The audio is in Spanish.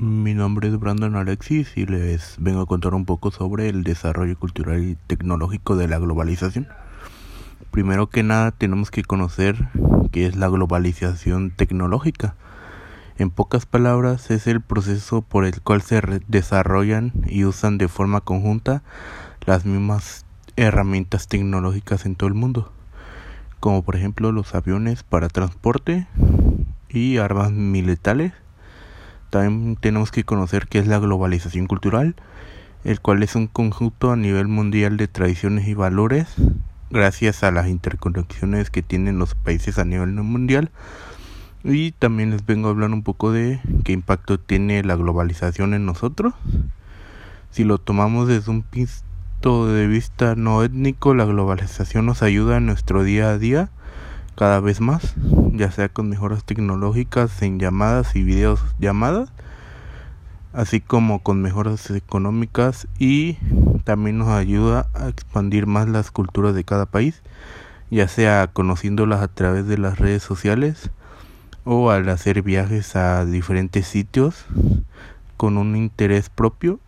Mi nombre es Brandon Alexis y les vengo a contar un poco sobre el desarrollo cultural y tecnológico de la globalización. Primero que nada tenemos que conocer qué es la globalización tecnológica. En pocas palabras es el proceso por el cual se desarrollan y usan de forma conjunta las mismas herramientas tecnológicas en todo el mundo, como por ejemplo los aviones para transporte y armas militares también tenemos que conocer qué es la globalización cultural, el cual es un conjunto a nivel mundial de tradiciones y valores gracias a las interconexiones que tienen los países a nivel mundial. Y también les vengo a hablar un poco de qué impacto tiene la globalización en nosotros. Si lo tomamos desde un punto de vista no étnico, la globalización nos ayuda en nuestro día a día cada vez más, ya sea con mejoras tecnológicas en llamadas y videos llamadas, así como con mejoras económicas y también nos ayuda a expandir más las culturas de cada país, ya sea conociéndolas a través de las redes sociales o al hacer viajes a diferentes sitios con un interés propio